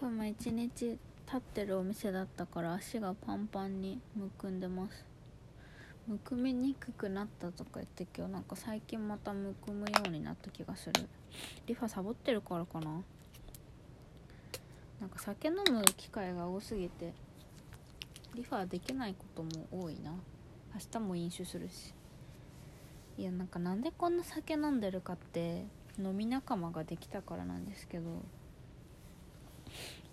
今日も一日立ってるお店だったから足がパンパンにむくんでます。むくみにくくなったとか言って今日なんか最近またむくむようになった気がする。リファサボってるからかな。なんか酒飲む機会が多すぎてリファできないことも多いな。明日も飲酒するし。いやなんかなんでこんな酒飲んでるかって飲み仲間ができたからなんですけど。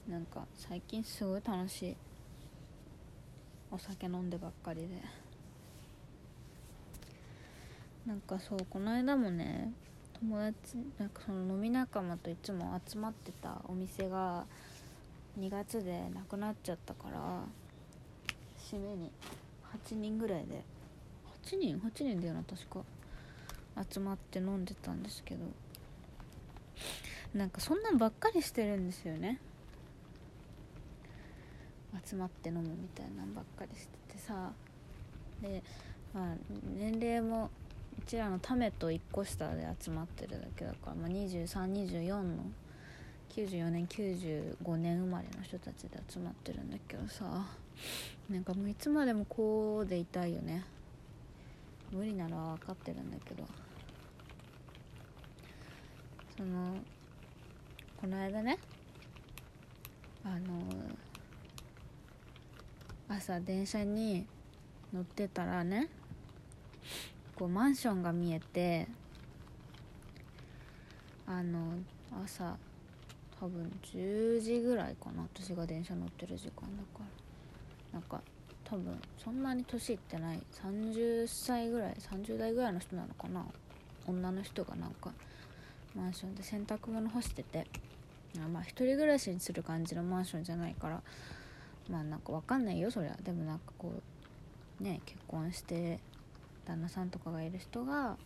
なんか最近すごい楽しいお酒飲んでばっかりで。なんかそうこの間もね友達なんかその飲み仲間といつも集まってたお店が2月でなくなっちゃったから締めに8人ぐらいで8人？8人だよな確か。集まって飲んでたんですけど。なんかそんなんばっかりしてるんですよね。集まって飲むみたいなんばっかりしててさ。でまあ年齢もうちらのためと1個下で集まってるだけだから、まあ、2324の94年95年生まれの人たちで集まってるんだけどさ。なんかもういつまでもこうでいたいよね。無理なのは分かってるんだけど。そのこの間ねあの朝電車に乗ってたらねこうマンションが見えてあの朝多分10時ぐらいかな私が電車乗ってる時間だから。なんか多分そんなに年いってない30歳ぐらい30代ぐらいの人なのかな女の人がなんかマンションで洗濯物干してて。まあ一人暮らしにする感じのマンションじゃないから。まあなんかわかんないよそりゃ。でもなんかこうね結婚して旦那さんとかがいる人が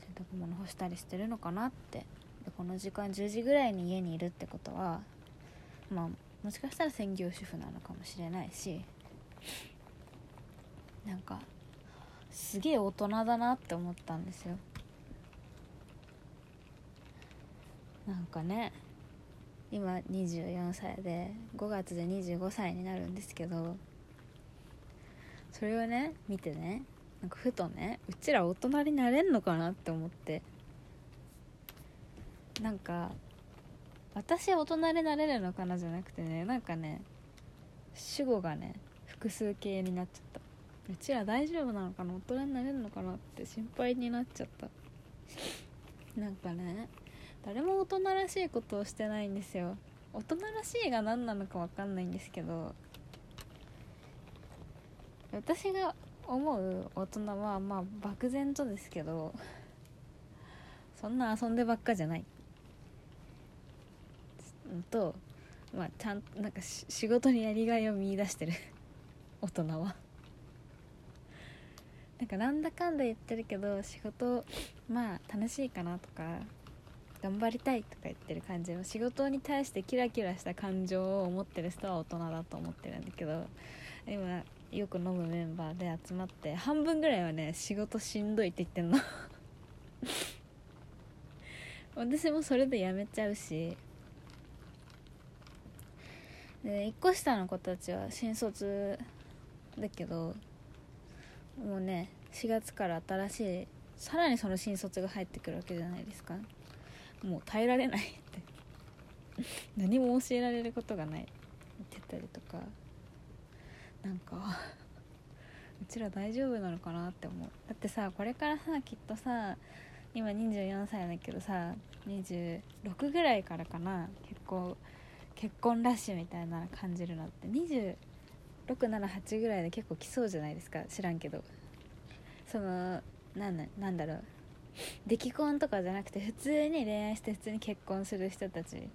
洗濯物干したりしてるのかなって。でこの時間10時ぐらいに家にいるってことはまあもしかしたら専業主婦なのかもしれないしなんかすげえ大人だなって思ったんですよ。なんかね今24歳で5月で25歳になるんですけどそれをね見てねなんかふとねうちら大人になれんのかなって思って。なんか私大人になれるのかなじゃなくてねなんかね主語がね複数形になっちゃった。うちら大丈夫なのかな？大人になれるのかな？って心配になっちゃった。なんかね誰も大人らしいことをしてないんですよ。大人らしいが何なのか分かんないんですけど私が思う大人はまあ漠然とですけどそんな遊んでばっかじゃない。とまあちゃんなんか仕事にやりがいを見出してる。大人は。なんかなんだかんだ言ってるけど仕事まあ楽しいかなとか。頑張りたいとか言ってる感じの仕事に対してキラキラした感情を持ってる人は大人だと思ってるんだけど今よく飲むメンバーで集まって半分ぐらいはね仕事しんどいって言ってんの。私もそれでやめちゃうしで1個下の子たちは新卒だけどもうね4月から新しいさらにその新卒が入ってくるわけじゃないですか。もう耐えられないって。何も教えられることがない。って言ったりとか。なんか うちら大丈夫なのかなって思う。だってさこれからさきっとさ今24歳だけどさ26ぐらいからかな結構結婚ラッシュみたいな感じるのって。2678ぐらいで結構来そうじゃないですか。知らんけど。そのなんなんだろう。出来婚とかじゃなくて普通に恋愛して普通に結婚する人たち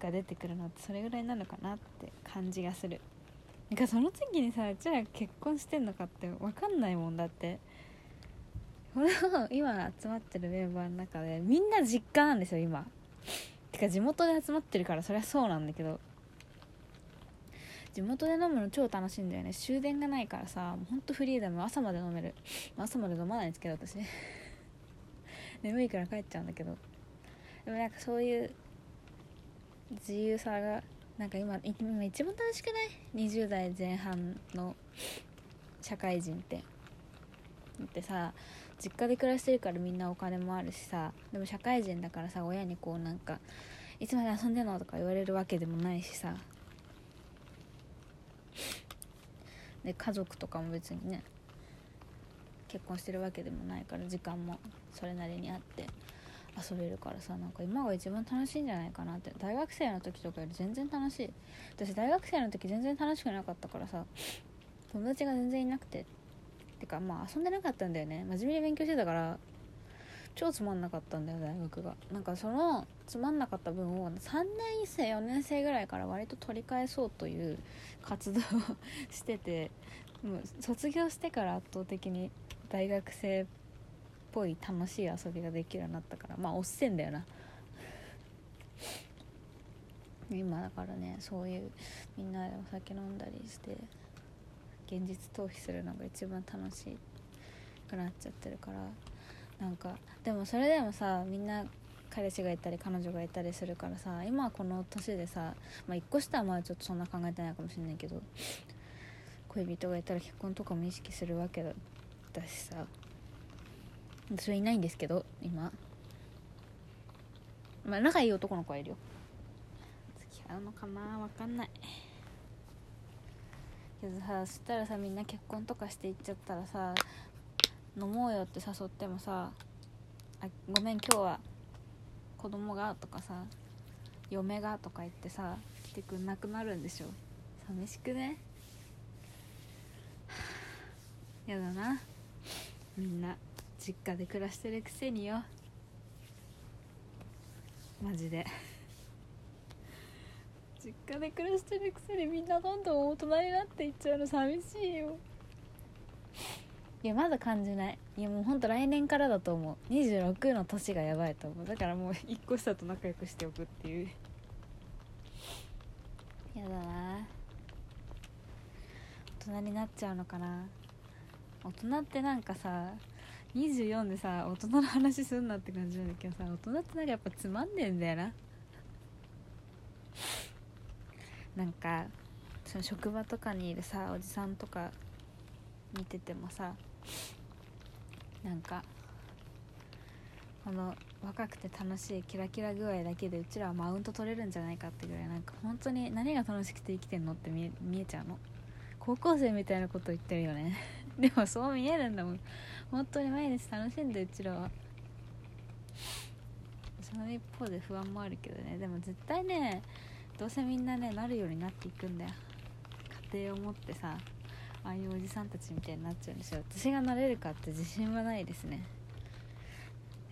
が出てくるのってそれぐらいなのかなって感じがする。なんかその時にさうちら結婚してんのかって分かんないもんだって。この今集まってるメンバーの中でみんな実家なんですよ今。てか地元で集まってるからそりゃそうなんだけど。地元で飲むの超楽しいんだよね。終電がないからさほんとフリーダム朝まで飲める。朝まで飲まないんですけど私。眠いから帰っちゃうんだけど。でもなんかそういう自由さがなんか今今一番楽しくない？20代前半の社会人って。だってさ実家で暮らしてるからみんなお金もあるしさ。でも社会人だからさ親にこうなんかいつまで遊んでんのとか言われるわけでもないしさ。で家族とかも別にね。結婚してるわけでもないから時間もそれなりにあって遊べるからさなんか今が一番楽しいんじゃないかなって。大学生の時とかより全然楽しい。私大学生の時全然楽しくなかったからさ友達が全然いなくて。てかまあ遊んでなかったんだよね。真面目に勉強してたから超つまんなかったんだよ大学が。なんかそのつまんなかった分を3年生4年生ぐらいから割と取り返そうという活動をしててもう卒業してから圧倒的に大学生っぽい楽しい遊びができるようになったからまあおっせんだよな。今だからねそういうみんなでお酒飲んだりして現実逃避するのが一番楽しくなっちゃってるからなんかでもそれでもさみんな彼氏がいたり彼女がいたりするからさ今この年でさまあ1個下はまあちょっとそんな考えてないかもしれないけど恋人がいたら結婚とかも意識するわけだしさそれいないんですけど今。まあ仲いい男の子はいるよ。付き合うのかな？分かんない。けどさそしたらさみんな結婚とかしていっちゃったらさ飲もうよって誘ってもさあごめん今日は子供がとかさ嫁がとか言ってさ来てくんなくなるんでしょ。寂しくね？やだな。みんな実家で暮らしてるくせによ。マジで。実家で暮らしてるくせにみんなどんどん大人になっていっちゃうの。寂しいよ。いやまだ感じない。いやもうほんと来年からだと思う。26の年がやばいと思う。だからもう1個下と仲良くしておくっていう。やだな。大人になっちゃうのかな大人ってなんかさ24でさ大人の話すんなって感じなんだけどさ大人ってなんかやっぱつまんねえんだよな。なんかその職場とかにいるさおじさんとか見ててもさなんかこの若くて楽しいキラキラ具合だけでうちらはマウント取れるんじゃないかってぐらいなんか本当に何が楽しくて生きてんのって見え見えちゃうの。高校生みたいなこと言ってるよね。でもそう見えるんだもん。本当に毎日楽しんでうちらは。その一方で不安もあるけどね。でも絶対ねどうせみんなねなるようになっていくんだよ。家庭を持ってさああいうおじさんたちみたいになっちゃうんですよ私がなれるかって自信はないですね。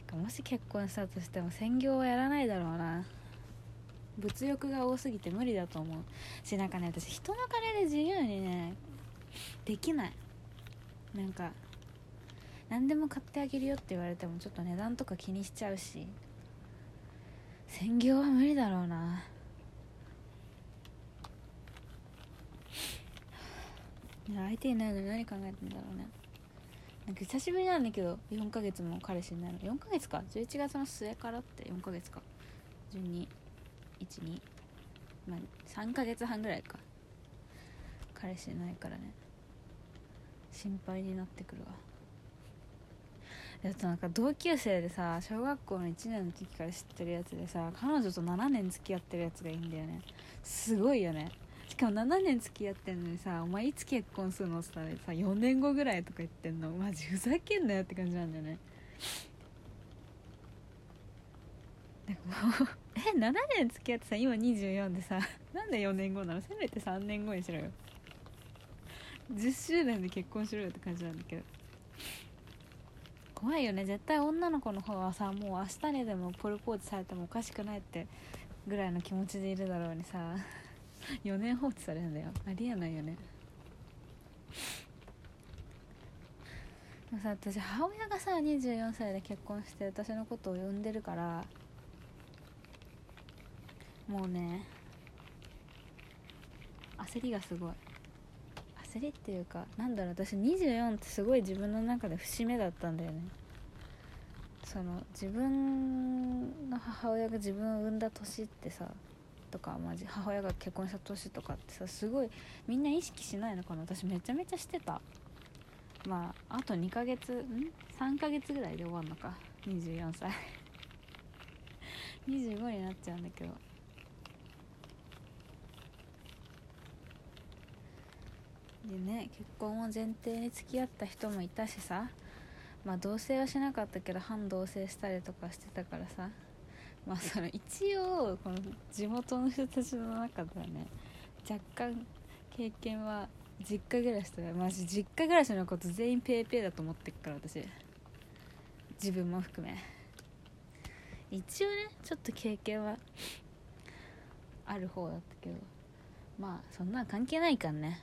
かもし結婚したとしても専業はやらないだろうな。物欲が多すぎて無理だと思う。しなんかね私人の金で自由にねできない。なんか何でも買ってあげるよって言われてもちょっと値段とか気にしちゃうし。専業は無理だろうな。相手いないのに何考えてんだろうね。なんか久しぶりなんだけど4ヶ月も彼氏いないの。4ヶ月か。11月の末からって4ヶ月か。1212まあ3ヶ月半ぐらいか。彼氏いないからね。心配になってくるわ。やとなんか同級生でさ小学校の1年の時から知ってるやつでさ彼女と7年付き合ってるやつがいいんだよね。すごいよね。しかも7年付き合ってんのにさお前いつ結婚するのってさ4年後ぐらいとか言ってんの。マジふざけんなよって感じなんだよね。なんかも え7年付き合ってさ今24でさなんで4年後なの？せめて3年後にしろよ。10周年で結婚しろよって感じなんだけど。怖いよね。絶対女の子の方はさもう明日にでもプロポーズされてもおかしくないってぐらいの気持ちでいるだろうにさ。4年放置されるんだよ。ありえないよね。でもさ私母親がさ24歳で結婚して私のことを呼んでるからもうね焦りがすごい。焦りっていうかなんだろう私24ってすごい自分の中で節目だったんだよね。その自分の母親が自分を産んだ年ってさとか母親が結婚した年とかってさすごいみんな意識しないのかな。私めちゃめちゃしてた。まああと2ヶ月ん？3ヶ月ぐらいで終わるのか。24歳。25になっちゃうんだけど。でね結婚を前提に付き合った人もいたしさまあ同棲はしなかったけど反同棲したりとかしてたからさまあその一応この地元の人たちの中ではね若干経験は実家暮らしとかマジ実家暮らしのこと全員ペーペーだと思ってっから私。自分も含め。一応ねちょっと経験はある方だったけどまあそんな関係ないからね。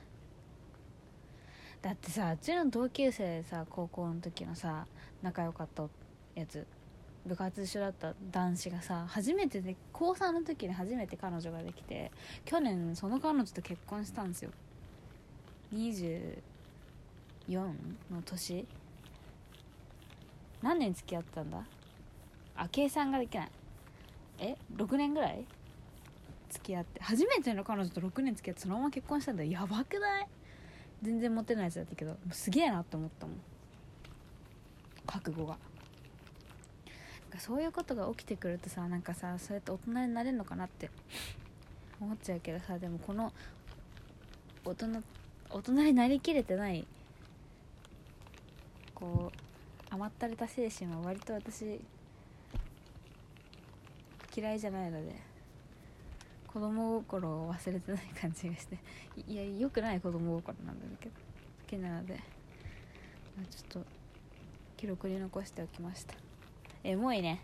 だってさうちの同級生でさ高校の時のさ仲良かったやつ部活一緒だった男子がさ初めてで高3の時に初めて彼女ができて去年その彼女と結婚したんですよ。24の年？何年付き合ったんだ？あ計算ができない。え6年ぐらい？付き合って初めての彼女と6年付き合ってそのまま結婚したんだ。やばくない？全然モテないやつだったけどすげえなって思ったもん。覚悟が。そういうことが起きてくるとさなんかさそうやって大人になれるのかなって。思っちゃうけどさでもこの大人大人になりきれてないこう甘ったれた精神は割と私嫌いじゃないので。子供心を忘れてない感じがして いや良くない子供心なんだけど好きなので、ちょっと記録に残しておきました。エモいね。